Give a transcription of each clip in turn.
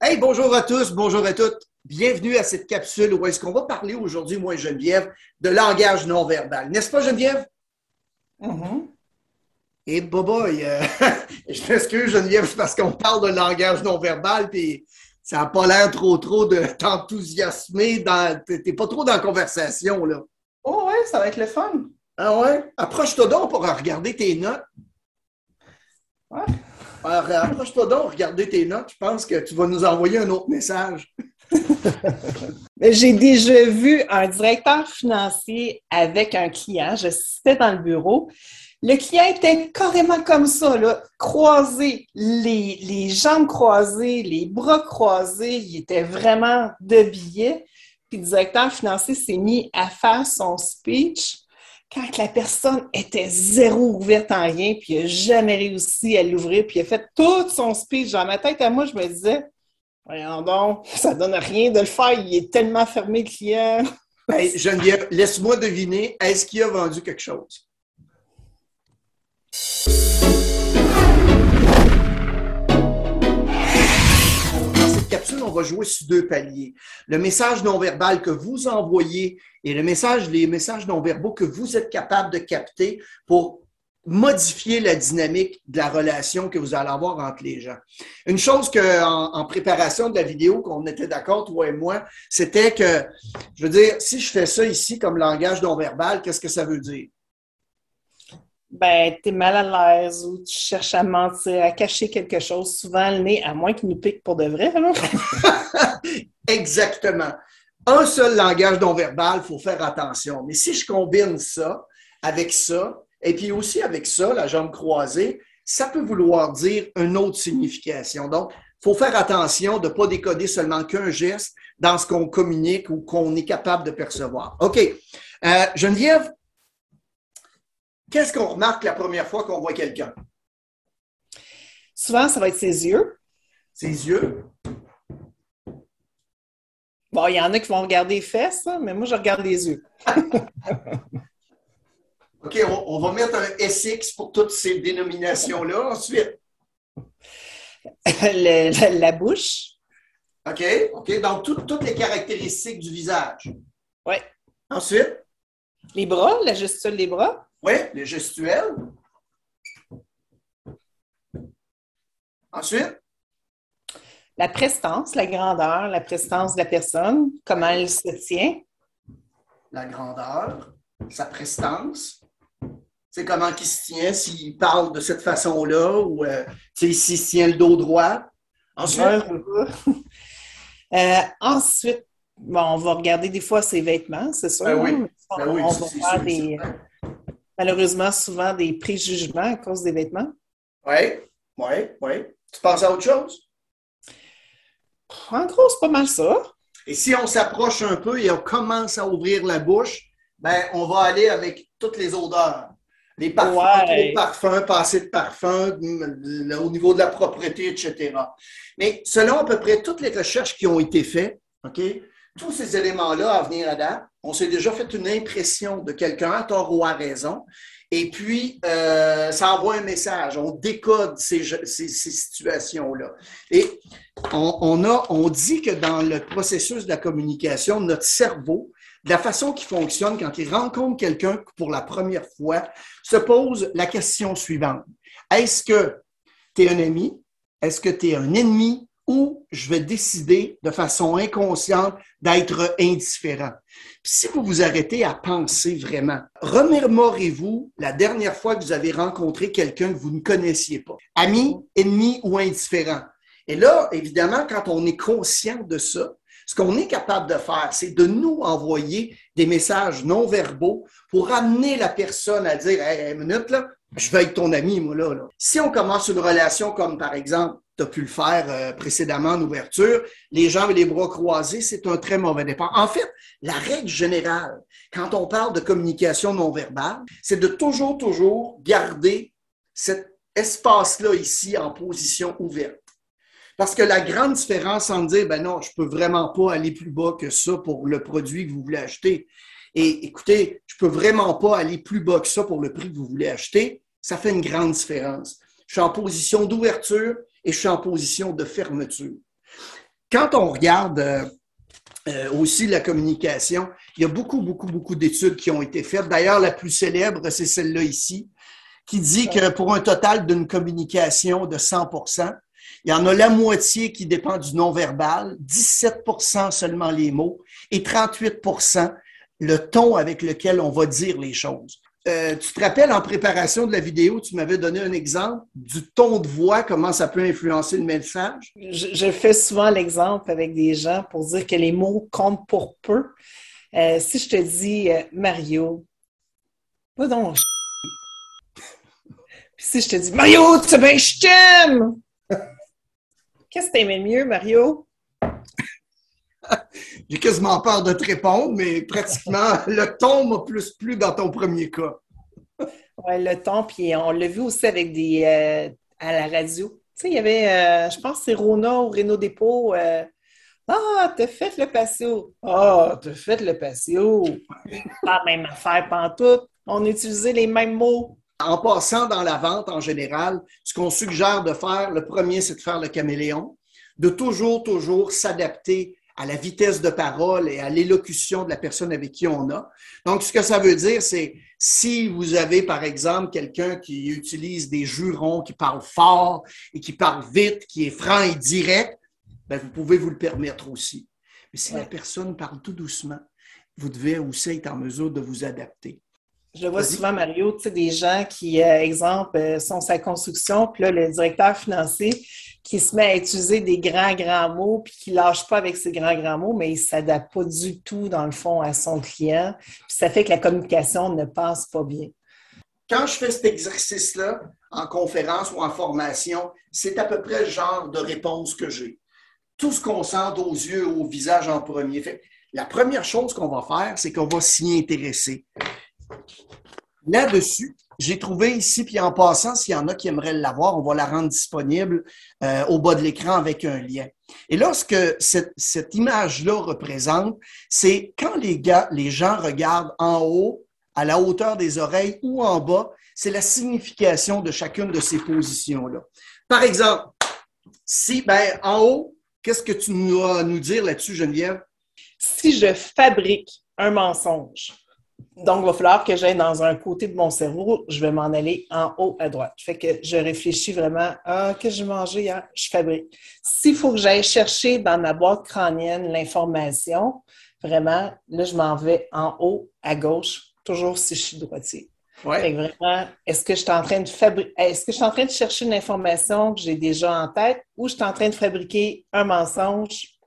Hey, bonjour à tous, bonjour à toutes. Bienvenue à cette capsule où est-ce qu'on va parler aujourd'hui, moi et Geneviève, de langage non verbal. N'est-ce pas, Geneviève? Mm-hmm. Et eh, boboy, euh, je m'excuse, Geneviève, parce qu'on parle de langage non verbal, puis ça n'a pas l'air trop, trop de t'enthousiasmer. Dans... T'es pas trop dans la conversation, là. Oh ouais, ça va être le fun. Ah ouais? Approche-toi donc pour regarder tes notes. Ouais. Alors, approche-toi donc, regarder tes notes. Je pense que tu vas nous envoyer un autre message. J'ai déjà vu un directeur financier avec un client. Je citais dans le bureau. Le client était carrément comme ça, là, croisé, les, les jambes croisées, les bras croisés. Il était vraiment de billets. Puis le directeur financier s'est mis à faire son speech quand la personne était zéro ouverte en rien, puis n'a jamais réussi à l'ouvrir, puis a fait tout son speech. Dans ma tête, à moi, je me disais, voyons donc, ça donne rien de le faire, il est tellement fermé, le client. Hey, Geneviève, laisse-moi deviner, est-ce qu'il a vendu quelque chose? Capsule, on va jouer sur deux paliers. Le message non verbal que vous envoyez et les messages non verbaux que vous êtes capable de capter pour modifier la dynamique de la relation que vous allez avoir entre les gens. Une chose que en, préparation de la vidéo qu'on était d'accord toi et moi, c'était que je veux dire si je fais ça ici comme langage non verbal, qu'est-ce que ça veut dire? Ben, tu es mal à l'aise ou tu cherches à mentir, à cacher quelque chose, souvent le nez, à moins qu'il nous pique pour de vrai. Exactement. Un seul langage non verbal, il faut faire attention. Mais si je combine ça avec ça, et puis aussi avec ça, la jambe croisée, ça peut vouloir dire une autre signification. Donc, il faut faire attention de ne pas décoder seulement qu'un geste dans ce qu'on communique ou qu'on est capable de percevoir. OK. Euh, Geneviève, Qu'est-ce qu'on remarque la première fois qu'on voit quelqu'un? Souvent, ça va être ses yeux. Ses yeux? Bon, il y en a qui vont regarder les fesses, mais moi, je regarde les yeux. OK, on, va mettre un SX pour toutes ces dénominations-là. Ensuite. la, bouche. OK, OK. Donc, toutes les caractéristiques du visage. Oui. Ensuite? Les bras, la gestuelle des bras. Oui, les gestuels. Ensuite? La prestance, la grandeur, la prestance de la personne, comment elle se tient. La grandeur, sa prestance. C'est comment il se tient, s'il parle de cette façon-là ou euh, s'il se tient le dos droit. Ensuite? Euh, ensuite, bon, on va regarder des fois ses vêtements, c'est sûr. Ben oui. Ben on, va faire des, malheureusement souvent des préjugements à cause des vêtements. Oui, oui, oui. Tu penses à autre chose? En gros, c'est pas mal ça. Et si on s'approche un peu et on commence à ouvrir la bouche, ben, on va aller avec toutes les odeurs. Les parfums, les parfums, passer de parfums, au niveau de la propreté, etc. Mais selon à peu près toutes les recherches qui ont été faites, OK, tous ces éléments-là à venir à date, on s'est déjà fait une impression de quelqu'un à tort ou à raison. Et puis, euh, ça envoie un message. On décode ces, situations-là. Et on, a, on dit que dans le processus de la communication, notre cerveau, la façon qu'il fonctionne quand il rencontre quelqu'un pour la première fois, se pose la question suivante. Est-ce que tu es un ami? Est-ce que tu es un ennemi? Ou je vais décider de façon inconsciente d'être indifférent. si vous vous arrêtez à penser vraiment, remémorez-vous la dernière fois que vous avez rencontré quelqu'un que vous ne connaissiez pas, ami, ennemi ou indifférent. Et là, évidemment, quand on est conscient de ça, ce qu'on est capable de faire, c'est de nous envoyer des messages non verbaux pour amener la personne à dire Hey, minute, là, je vais être ton ami, moi, là. là. Si on commence une relation comme, par exemple, tu as pu le faire euh, précédemment en ouverture, les jambes et les bras croisés, c'est un très mauvais départ. En fait, la règle générale, quand on parle de communication non verbale, c'est de toujours, toujours garder cet espace-là ici en position ouverte. Parce que la grande différence entre dire, ben non, je peux vraiment pas aller plus bas que ça pour le produit que vous voulez acheter. Et écoutez, je peux vraiment pas aller plus bas que ça pour le prix que vous voulez acheter. Ça fait une grande différence. Je suis en position d'ouverture, et je suis en position de fermeture. Quand on regarde euh, euh, aussi la communication, il y a beaucoup, beaucoup, beaucoup d'études qui ont été faites. D'ailleurs, la plus célèbre, c'est celle-là ici, qui dit que pour un total d'une communication de 100 il y en a la moitié qui dépend du non-verbal, 17% seulement les mots et 38% le ton avec lequel on va dire les choses. Euh, tu te rappelles en préparation de la vidéo, tu m'avais donné un exemple du ton de voix, comment ça peut influencer le message? Je, fais souvent l'exemple avec des gens pour dire que les mots comptent pour peu. Euh, si je te dis euh, Mario, pas donc. Puis si je te dis Mario, tu sais bien, je t'aime! Qu'est-ce que t'aimais mieux, Mario? J'ai quasiment peur de te répondre, mais pratiquement, le ton m'a plus plu dans ton premier cas. oui, le ton, puis on l'a vu aussi avec des euh, à la radio. Tu sais, il y avait, euh, je pense, c'est Rona ou Renault Dépôt. Euh, ah, t'as fait le patio. Ah, t'as fait le patio. Pas la même affaire, pantoute. On utilisait les mêmes mots. En passant dans la vente en général, ce qu'on suggère de faire, le premier, c'est de faire le caméléon, de toujours, toujours s'adapter à la vitesse de parole et à l'élocution de la personne avec qui on a. Donc, ce que ça veut dire, c'est si vous avez, par exemple, quelqu'un qui utilise des jurons, qui parle fort et qui parle vite, qui est franc et direct, ben, vous pouvez vous le permettre aussi. Mais si la personne parle tout doucement, vous devez aussi être en mesure de vous adapter. Je vois souvent, Mario, tu sais, des gens qui, euh, exemple, euh, sont sa construction, puis là, le directeur financier qui se met à utiliser des grands, grands mots, puis qui ne lâche pas avec ces grands, grands mots, mais il ne s'adapte pas du tout, dans le fond, à son client. Puis ça fait que la communication ne passe pas bien. Quand je fais cet exercice-là, en conférence ou en formation, c'est à peu près le genre de réponse que j'ai. Tout ce qu'on sent aux yeux, au visage en premier. Fait, la première chose qu'on va faire, c'est qu'on va s'y intéresser. Là-dessus, j'ai trouvé ici, puis en passant, s'il y en a qui aimeraient l'avoir, on va la rendre disponible euh, au bas de l'écran avec un lien. Et là, ce que cette, image-là représente, c'est quand les, gens regardent en haut, à la hauteur des oreilles ou en bas, c'est la signification de chacune de ces positions-là. Par exemple, si, ben, en haut, qu'est-ce que tu as à nous dire là-dessus, Geneviève? Si je fabrique un mensonge, donc, il va falloir que j'aille dans un côté de mon cerveau, je vais m'en aller en haut à droite. Fait que je réfléchis vraiment, ah, qu'est-ce que j'ai mangé hier? Je fabrique. S'il faut que j'aille chercher dans ma boîte crânienne l'information, vraiment, là, je m'en vais en haut à gauche, toujours si je suis droitier. Ouais. Fait que vraiment, est-ce que je suis en train de fabriquer, est-ce que je suis en train de chercher une information que j'ai déjà en tête ou je suis en train de fabriquer un mensonge?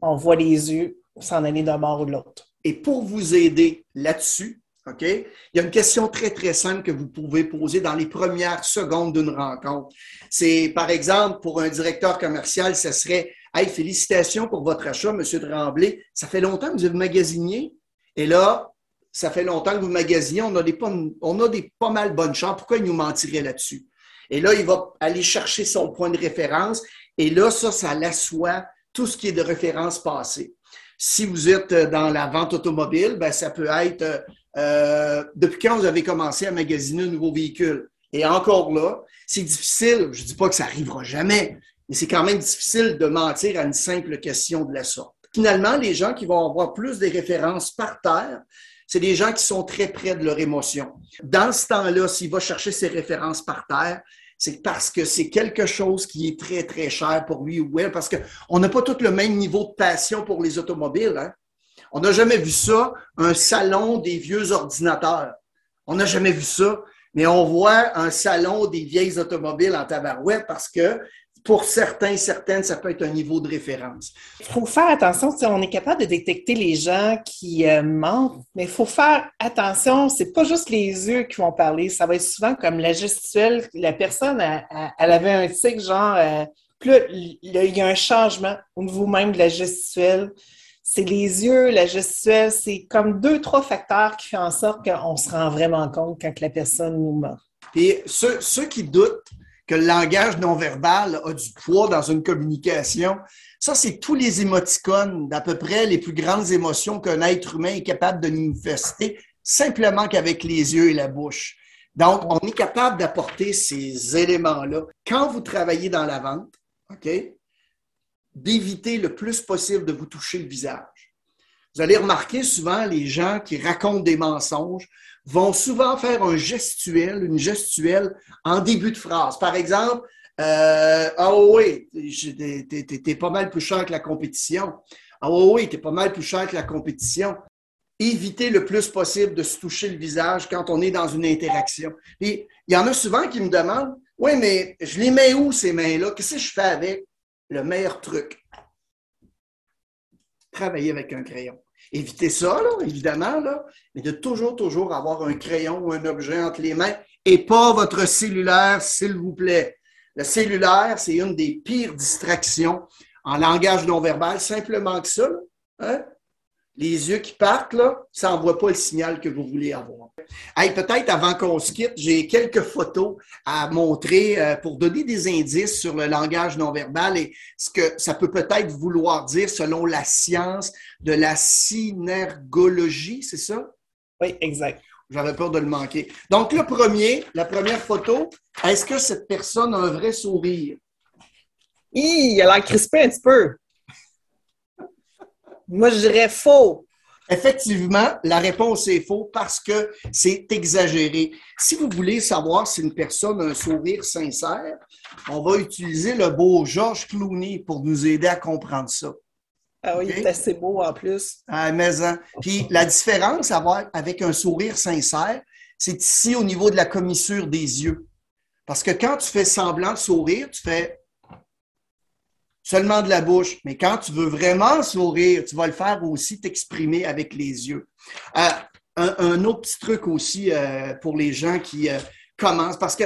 On voit les yeux s'en aller d'un bord ou de l'autre. Et pour vous aider là-dessus, OK, il y a une question très, très simple que vous pouvez poser dans les premières secondes d'une rencontre. C'est, par exemple, pour un directeur commercial, ce serait Hey, félicitations pour votre achat, M. Tremblay. Ça fait longtemps que vous avez magasinier. Et là, ça fait longtemps que vous magasiniez. On a des, pas mal bonnes chances. Pourquoi il nous mentirait là-dessus? Et là, il va aller chercher son point de référence. Et là, ça, ça l'assoit tout ce qui est de référence passée. Si vous êtes euh, dans la vente automobile, ben, ça peut être euh, euh, depuis quand vous avez commencé à magasiner un nouveau véhicule? Et encore là, c'est difficile, je ne dis pas que ça arrivera jamais, mais c'est quand même difficile de mentir à une simple question de la sorte. Finalement, les gens qui vont avoir plus de références par terre, c'est des gens qui sont très près de leur émotion. Dans ce temps-là, s'il va chercher ses références par terre, c'est parce que c'est quelque chose qui est très, très cher pour lui ou elle, parce qu'on n'a pas tout le même niveau de passion pour les automobiles. Hein. On n'a jamais vu ça, un salon des vieux ordinateurs. On n'a jamais vu ça, mais on voit un salon des vieilles automobiles en tabarouette parce que pour certains, certaines, ça peut être un niveau de référence. Il faut faire attention, on est capable de détecter les gens qui euh, mentent, mais il faut faire attention, c'est pas juste les yeux qui vont parler, ça va être souvent comme la gestuelle. La personne, elle, avait un tic, genre, euh, là, il y a un changement au niveau même de la gestuelle. C'est les yeux, la gestuelle, c'est comme deux, trois facteurs qui font en sorte qu'on se rend vraiment compte quand la personne nous ment. Et ceux, ceux qui doutent, le langage non verbal a du poids dans une communication. Ça, c'est tous les émoticônes d'à peu près les plus grandes émotions qu'un être humain est capable de manifester simplement qu'avec les yeux et la bouche. Donc, on est capable d'apporter ces éléments-là. Quand vous travaillez dans la vente, d'éviter le plus possible de vous toucher le visage. Vous allez remarquer souvent les gens qui racontent des mensonges vont souvent faire un gestuel, une gestuelle en début de phrase. Par exemple, euh, ah oui, t'es pas mal plus cher que la compétition. Ah oui, t'es pas mal plus cher que la compétition. Éviter le plus possible de se toucher le visage quand on est dans une interaction. il y en a souvent qui me demandent, oui, mais je les mets où ces mains-là? Qu'est-ce que je fais avec? Le meilleur truc. Travailler avec un crayon. Évitez ça, évidemment, là, mais de toujours, toujours avoir un crayon ou un objet entre les mains et pas votre cellulaire, s'il vous plaît. Le cellulaire, c'est une des pires distractions en langage non verbal, simplement que ça. Hein? Les yeux qui partent, là, ça n'envoie pas le signal que vous voulez avoir. Hey, peut-être avant qu'on se quitte, j'ai quelques photos à montrer euh, pour donner des indices sur le langage non verbal et ce que ça peut peut-être vouloir dire selon la science de la synergologie, c'est ça? Oui, exact. J'avais peur de le manquer. Donc, le premier, la première photo, est-ce que cette personne a un vrai sourire? il a l'air crispé un petit peu. Moi, je dirais faux. Effectivement, la réponse est faux parce que c'est exagéré. Si vous voulez savoir si une personne a un sourire sincère, on va utiliser le beau Georges Clooney pour nous aider à comprendre ça. Ah oui, il est assez beau en plus. Ah, mais, hein. Puis la différence avec un sourire sincère, c'est ici au niveau de la commissure des yeux. Parce que quand tu fais semblant de sourire, tu fais seulement de la bouche. Mais quand tu veux vraiment sourire, tu vas le faire aussi t'exprimer avec les yeux. Euh, un, autre petit truc aussi euh, pour les gens qui euh, commencent, parce que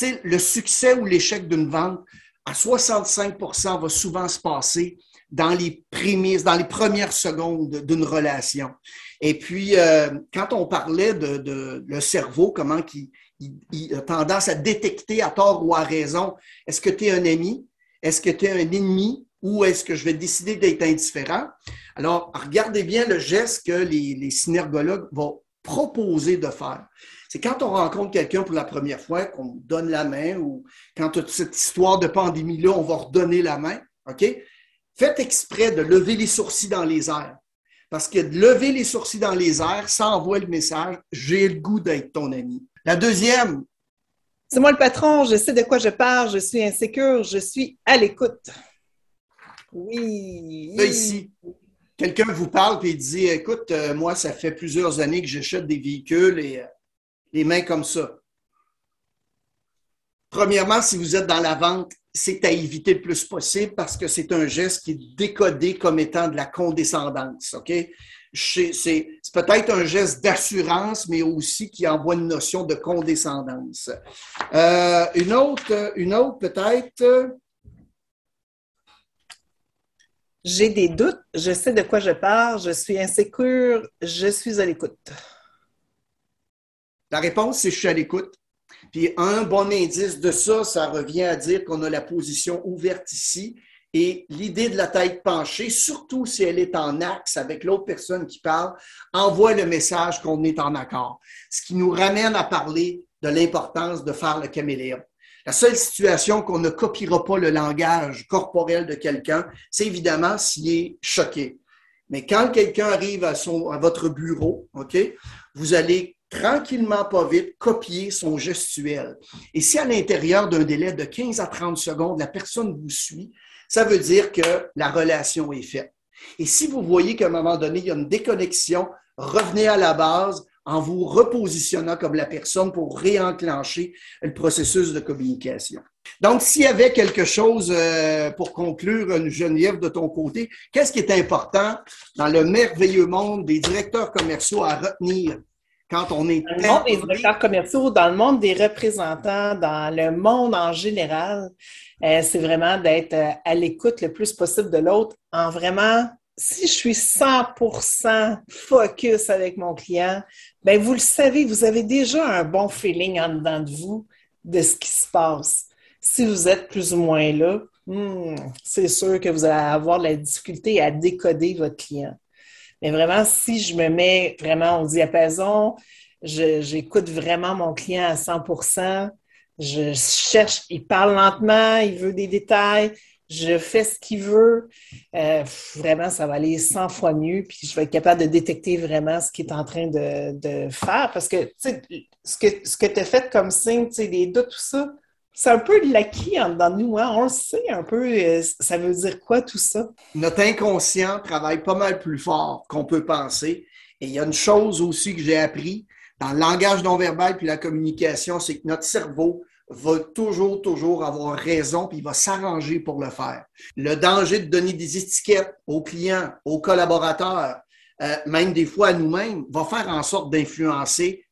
le succès ou l'échec d'une vente, à 65% va souvent se passer dans les prémices, dans les premières secondes d'une relation. Et puis, quand on parlait de, le cerveau, comment il, a tendance à détecter à tort ou à raison, est-ce que tu es un ami, est-ce que tu es un ennemi ou est-ce que je vais décider d'être indifférent? Alors, regardez bien le geste que les, synergologues vont proposer de faire. C'est quand on rencontre quelqu'un pour la première fois qu'on donne la main ou quand cette histoire de pandémie-là, on va redonner la main. OK? Faites exprès de lever les sourcils dans les airs. Parce que de lever les sourcils dans les airs, ça envoie le message j'ai le goût d'être ton ami. La deuxième. C'est moi le patron, je sais de quoi je parle, je suis insécure, je suis à l'écoute. Oui. Là, ici, quelqu'un vous parle et dit Écoute, euh, moi, ça fait plusieurs années que j'achète des véhicules et euh, les mains comme ça. Premièrement, si vous êtes dans la vente, c'est à éviter le plus possible parce que c'est un geste qui est décodé comme étant de la condescendance. OK? C'est peut-être un geste d'assurance, mais aussi qui envoie une notion de condescendance. Euh, une autre, une autre peut-être. J'ai des doutes, je sais de quoi je parle, je suis insécure, je suis à l'écoute. La réponse, c'est je suis à l'écoute. Puis un bon indice de ça, ça revient à dire qu'on a la position ouverte ici et l'idée de la tête penchée, surtout si elle est en axe avec l'autre personne qui parle, envoie le message qu'on est en accord. Ce qui nous ramène à parler de l'importance de faire le caméléon. La seule situation qu'on ne copiera pas le langage corporel de quelqu'un, c'est évidemment s'il est choqué. Mais quand quelqu'un arrive à, son, à votre bureau, vous allez tranquillement, pas vite, copier son gestuel. Et si à l'intérieur d'un délai de 15 à 30 secondes, la personne vous suit, ça veut dire que la relation est faite. Et si vous voyez qu'à un moment donné, il y a une déconnexion, revenez à la base en vous repositionnant comme la personne pour réenclencher le processus de communication. Donc, s'il y avait quelque chose euh, pour conclure, Geneviève de ton côté, qu'est-ce qui est important dans le merveilleux monde des directeurs commerciaux à retenir quand on est. Dans le monde des directeurs commerciaux, dans le monde des représentants, dans le monde en général, euh, c'est vraiment d'être euh, à l'écoute le plus possible de l'autre en vraiment. Si je suis 100% focus avec mon client, ben vous le savez, vous avez déjà un bon feeling en dedans de vous de ce qui se passe. Si vous êtes plus ou moins là, hmm, c'est sûr que vous allez avoir de la difficulté à décoder votre client. Mais vraiment, si je me mets vraiment au diapason, j'écoute vraiment mon client à 100 je cherche, il parle lentement, il veut des détails, je fais ce qu'il veut, euh, vraiment, ça va aller 100 fois mieux, puis je vais être capable de détecter vraiment ce qu'il est en train de, faire. Parce que, ce que, ce que tu as fait comme signe, tu sais, des doutes, tout ça, c'est un peu l'acquis en dedans de nous. Hein? On le sait un peu, euh, ça veut dire quoi tout ça? Notre inconscient travaille pas mal plus fort qu'on peut penser. Et il y a une chose aussi que j'ai appris dans le langage non verbal puis la communication, c'est que notre cerveau va toujours, toujours avoir raison, puis il va s'arranger pour le faire. Le danger de donner des étiquettes aux clients, aux collaborateurs, euh, même des fois à nous-mêmes, va faire en sorte d'influencer,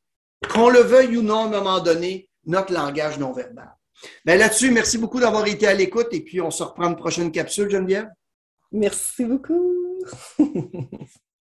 qu'on le veuille ou non à un moment donné, notre langage non verbal. Ben là-dessus, merci beaucoup d'avoir été à l'écoute et puis on se reprend une prochaine capsule, Geneviève. Merci beaucoup.